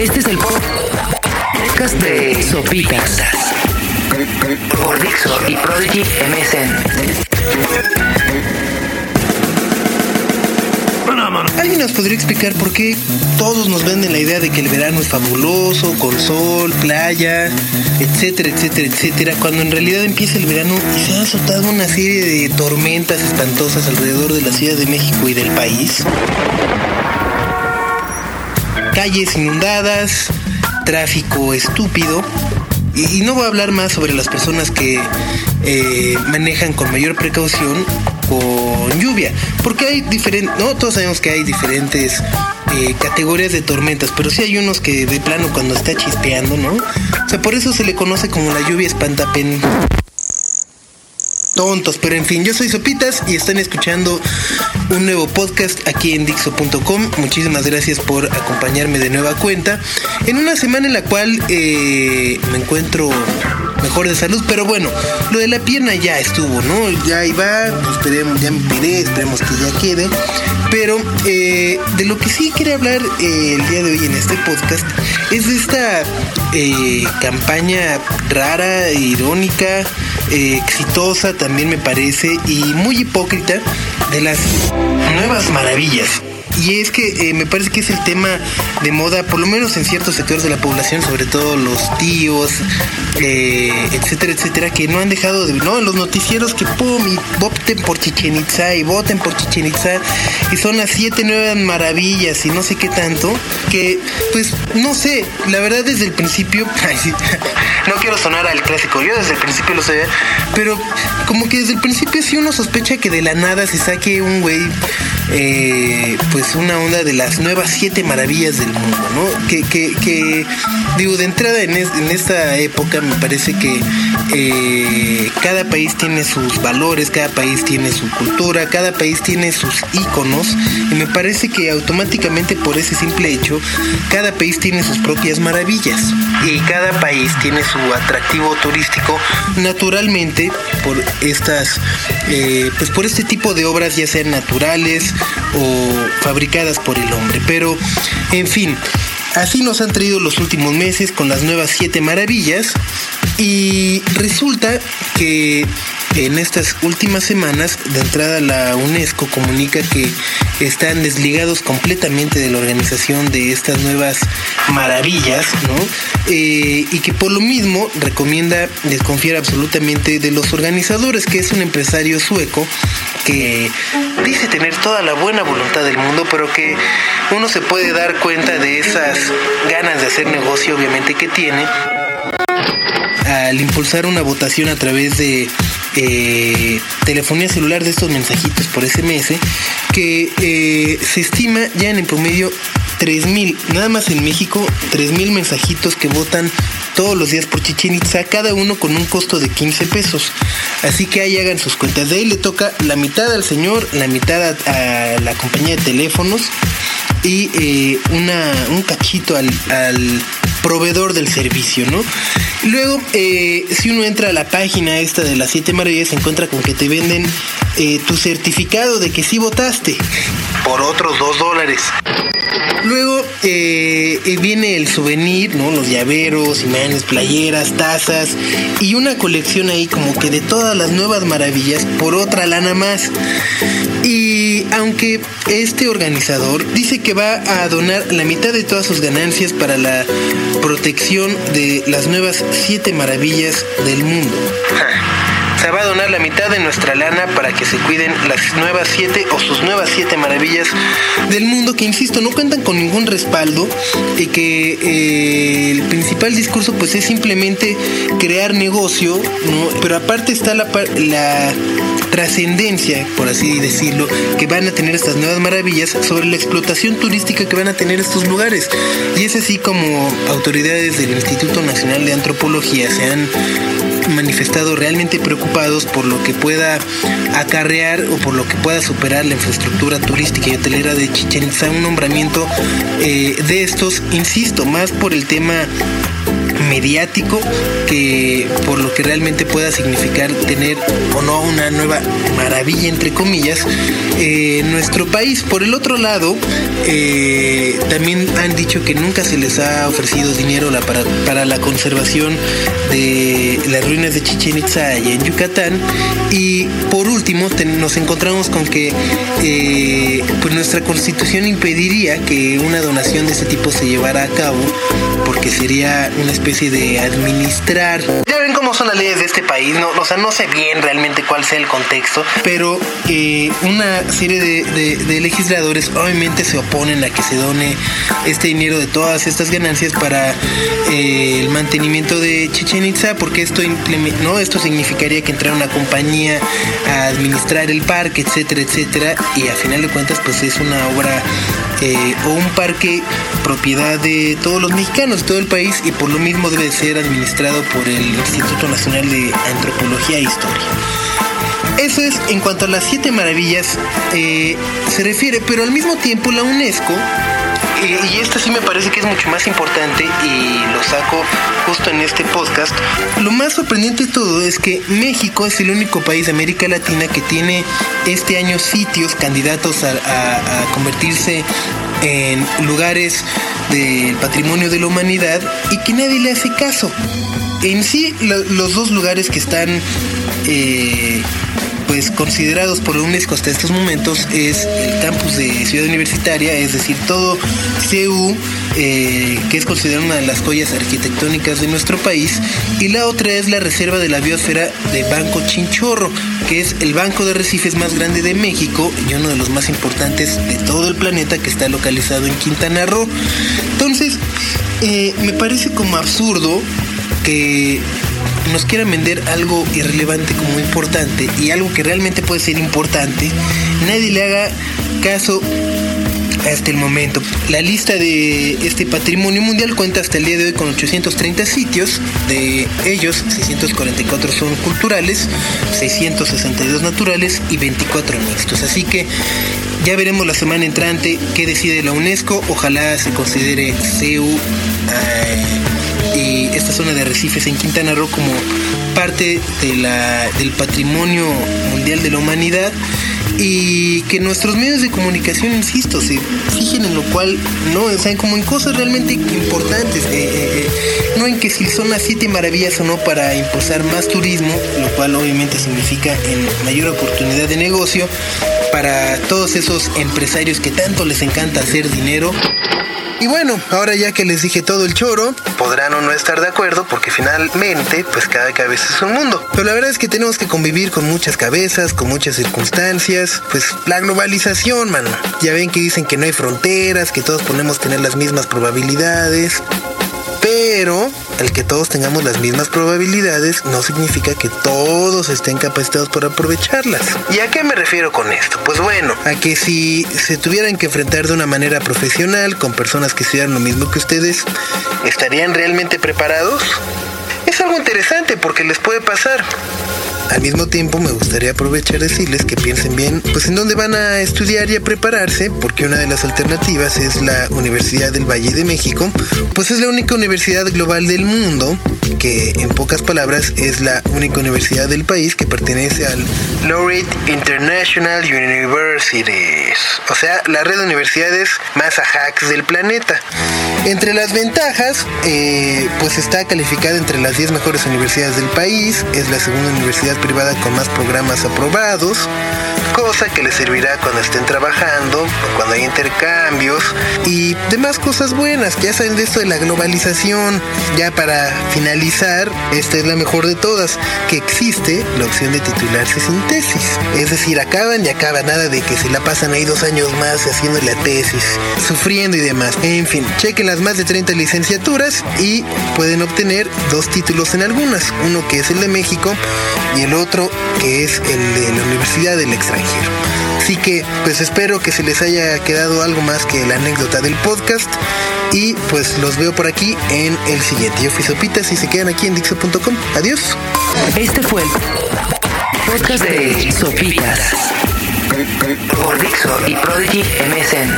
Este es el podcast de Sopitas por Dixo y Prodigy MSN. ¿Alguien nos podría explicar por qué todos nos venden la idea de que el verano es fabuloso, con sol, playa, etcétera, etcétera, etcétera, cuando en realidad empieza el verano y se ha azotado una serie de tormentas espantosas alrededor de la Ciudad de México y del país? Calles inundadas, tráfico estúpido, y, no voy a hablar más sobre las personas que eh, manejan con mayor precaución con lluvia, porque hay diferentes, no todos sabemos que hay diferentes eh, categorías de tormentas, pero sí hay unos que de plano cuando está chispeando, ¿no? O sea, por eso se le conoce como la lluvia espantapen tontos, pero en fin, yo soy Sopitas y están escuchando un nuevo podcast aquí en Dixo.com. Muchísimas gracias por acompañarme de nueva cuenta en una semana en la cual eh, me encuentro mejor de salud, pero bueno, lo de la pierna ya estuvo, ¿no? Ya iba, esperemos, ya me pide, esperemos que ya quede. Pero eh, de lo que sí quería hablar eh, el día de hoy en este podcast es de esta campaña rara, irónica, exitosa también me parece, y muy hipócrita de las nuevas maravillas. Y es que eh, me parece que es el tema de moda, por lo menos en ciertos sectores de la población, sobre todo los tíos, eh, etcétera, etcétera, que no han dejado de, ¿no? Los noticieros que pum, y voten por Chichen Itza y voten por Chichen Itza, y son las siete nuevas maravillas y no sé qué tanto, que pues no sé, la verdad desde el principio, no quiero sonar al clásico, yo desde el principio lo sabía, pero como que desde el principio sí uno sospecha que de la nada se saque un güey, eh, pues una onda de las nuevas siete maravillas del mundo, ¿no? Que, que, digo, de entrada en, esta época me parece que eh, cada país tiene sus valores, cada país tiene su cultura, cada país tiene sus íconos y me parece que automáticamente por ese simple hecho, cada país tiene sus propias maravillas y cada país tiene su atractivo turístico naturalmente por estas, eh, pues por este tipo de obras ya sean naturales o fabricadas por el hombre. Pero, en fin, así nos han traído los últimos meses con las nuevas siete maravillas y resulta que en estas últimas semanas, de entrada la UNESCO comunica que están desligados completamente de la organización de estas nuevas maravillas, ¿no? Eh, y que por lo mismo recomienda desconfiar absolutamente de los organizadores, que es un empresario sueco que dice tener toda la buena voluntad del mundo, pero que uno se puede dar cuenta de esas ganas de hacer negocio, obviamente, que tiene al impulsar una votación a través de eh, telefonía celular de estos mensajitos por SMS, que eh, se estima ya en el promedio 3.000, nada más en México, 3.000 mensajitos que votan todos los días por Chichen Itza, cada uno con un costo de 15 pesos. Así que ahí hagan sus cuentas. De ahí le toca la mitad al señor, la mitad a, la compañía de teléfonos y eh, una, un cachito al, al proveedor del servicio, ¿no? Luego, eh, si uno entra a la página esta de las siete maravillas, se encuentra con que te venden eh, tu certificado de que sí votaste por otros dos dólares. Luego eh, viene el souvenir, ¿no? Los llaveros, imanes, playeras, tazas y una colección ahí como que de todas las nuevas maravillas por otra lana más. Y aunque este organizador dice que va a donar la mitad de todas sus ganancias para la protección de las nuevas siete maravillas del mundo. Se va a donar la mitad de nuestra lana para que se cuiden las nuevas siete o sus nuevas siete maravillas del mundo que, insisto, no cuentan con ningún respaldo y que eh, el principal discurso pues es simplemente crear negocio, pero aparte está la, la trascendencia, por así decirlo, que van a tener estas nuevas maravillas sobre la explotación turística que van a tener estos lugares. Y es así como autoridades del Instituto Nacional de Antropología se han manifestado realmente preocupados por lo que pueda acarrear o por lo que pueda superar la infraestructura turística y hotelera de Chichen Itza, un nombramiento eh, de estos, insisto, más por el tema mediático que por lo que realmente pueda significar tener o no una nueva maravilla entre comillas eh, en nuestro país. Por el otro lado, eh, también han dicho que nunca se les ha ofrecido dinero para, para la conservación de las ruinas de Chichen Itza y en Yucatán. Y por último, nos encontramos con que eh, pues nuestra constitución impediría que una donación de ese tipo se llevara a cabo porque sería una especie de administrar. Son las leyes de este país, no, o sea, no sé bien realmente cuál sea el contexto, pero eh, una serie de, legisladores obviamente se oponen a que se done este dinero de todas estas ganancias para eh, el mantenimiento de Chichen Itza, porque esto, no, esto significaría que entrara una compañía a administrar el parque, etcétera, etcétera, y a final de cuentas pues es una obra eh, o un parque propiedad de todos los mexicanos, de todo el país, y por lo mismo debe ser administrado por el Instituto Nacional de Antropología e Historia. Eso es en cuanto a las siete maravillas eh, se refiere, pero al mismo tiempo la UNESCO y esta sí me parece que es mucho más importante y lo saco justo en este podcast. Lo más sorprendente de todo es que México es el único país de América Latina que tiene este año sitios candidatos a, convertirse en lugares del patrimonio de la humanidad y que nadie le hace caso. En sí, los dos lugares que están eh, pues considerados por la UNESCO hasta estos momentos es el campus de Ciudad Universitaria, es decir, todo CU, eh, que es considerado una de las joyas arquitectónicas de nuestro país, y la otra es la Reserva de la Biosfera de Banco Chinchorro, que es el banco de arrecifes más grande de México y uno de los más importantes de todo el planeta que está localizado en Quintana Roo. Entonces, eh, me parece como absurdo que nos quieran vender algo irrelevante como importante y algo que realmente puede ser importante, nadie le haga caso hasta el momento. La lista de este patrimonio mundial cuenta hasta el día de hoy con 830 sitios, de ellos 644 son culturales, 662 naturales y 24 mixtos. Así que ya veremos la semana entrante qué decide la UNESCO. Ojalá se considere CEU. Esta zona de arrecifes en Quintana Roo como parte de la, del patrimonio mundial de la humanidad y que nuestros medios de comunicación, insisto, se fijen en lo cual no, o sea, como en cosas realmente importantes, eh, eh, eh, no en que si son las siete maravillas o no para impulsar más turismo, lo cual obviamente significa en mayor oportunidad de negocio para todos esos empresarios que tanto les encanta hacer dinero. Y bueno, ahora ya que les dije todo el choro, podrán o no estar de acuerdo porque finalmente, pues cada cabeza es un mundo. Pero la verdad es que tenemos que convivir con muchas cabezas, con muchas circunstancias. Pues la globalización, mano. Ya ven que dicen que no hay fronteras, que todos podemos tener las mismas probabilidades. Pero el que todos tengamos las mismas probabilidades no significa que todos estén capacitados para aprovecharlas. ¿Y a qué me refiero con esto? Pues bueno, a que si se tuvieran que enfrentar de una manera profesional con personas que estudiaran lo mismo que ustedes, ¿estarían realmente preparados? Es algo interesante porque les puede pasar. Al mismo tiempo me gustaría aprovechar decirles que piensen bien pues en dónde van a estudiar y a prepararse, porque una de las alternativas es la Universidad del Valle de México, pues es la única universidad global del mundo, que en pocas palabras es la única universidad del país que pertenece al Laureate International Universities, o sea, la red de universidades más hacks del planeta. Entre las ventajas, eh, pues está calificada entre las 10 mejores universidades del país, es la segunda universidad privada con más programas aprobados, cosa que les servirá cuando estén trabajando, cuando hay intercambios y demás cosas buenas. Ya saben de esto de la globalización. Ya para finalizar, esta es la mejor de todas, que existe la opción de titularse sin tesis. Es decir, acaban y acaban, nada de que se la pasan ahí dos años más haciendo la tesis, sufriendo y demás. En fin, chequen las más de 30 licenciaturas y pueden obtener dos títulos en algunas, uno que es el de México y el otro que es el de la Universidad del Extranjero. Así que pues espero que se les haya quedado algo más que la anécdota del podcast y pues los veo por aquí en el siguiente. Yo fui Sopitas y se quedan aquí en Dixo.com. Adiós. Este fue el podcast de Sopitas por Dixo y Prodigy MSN.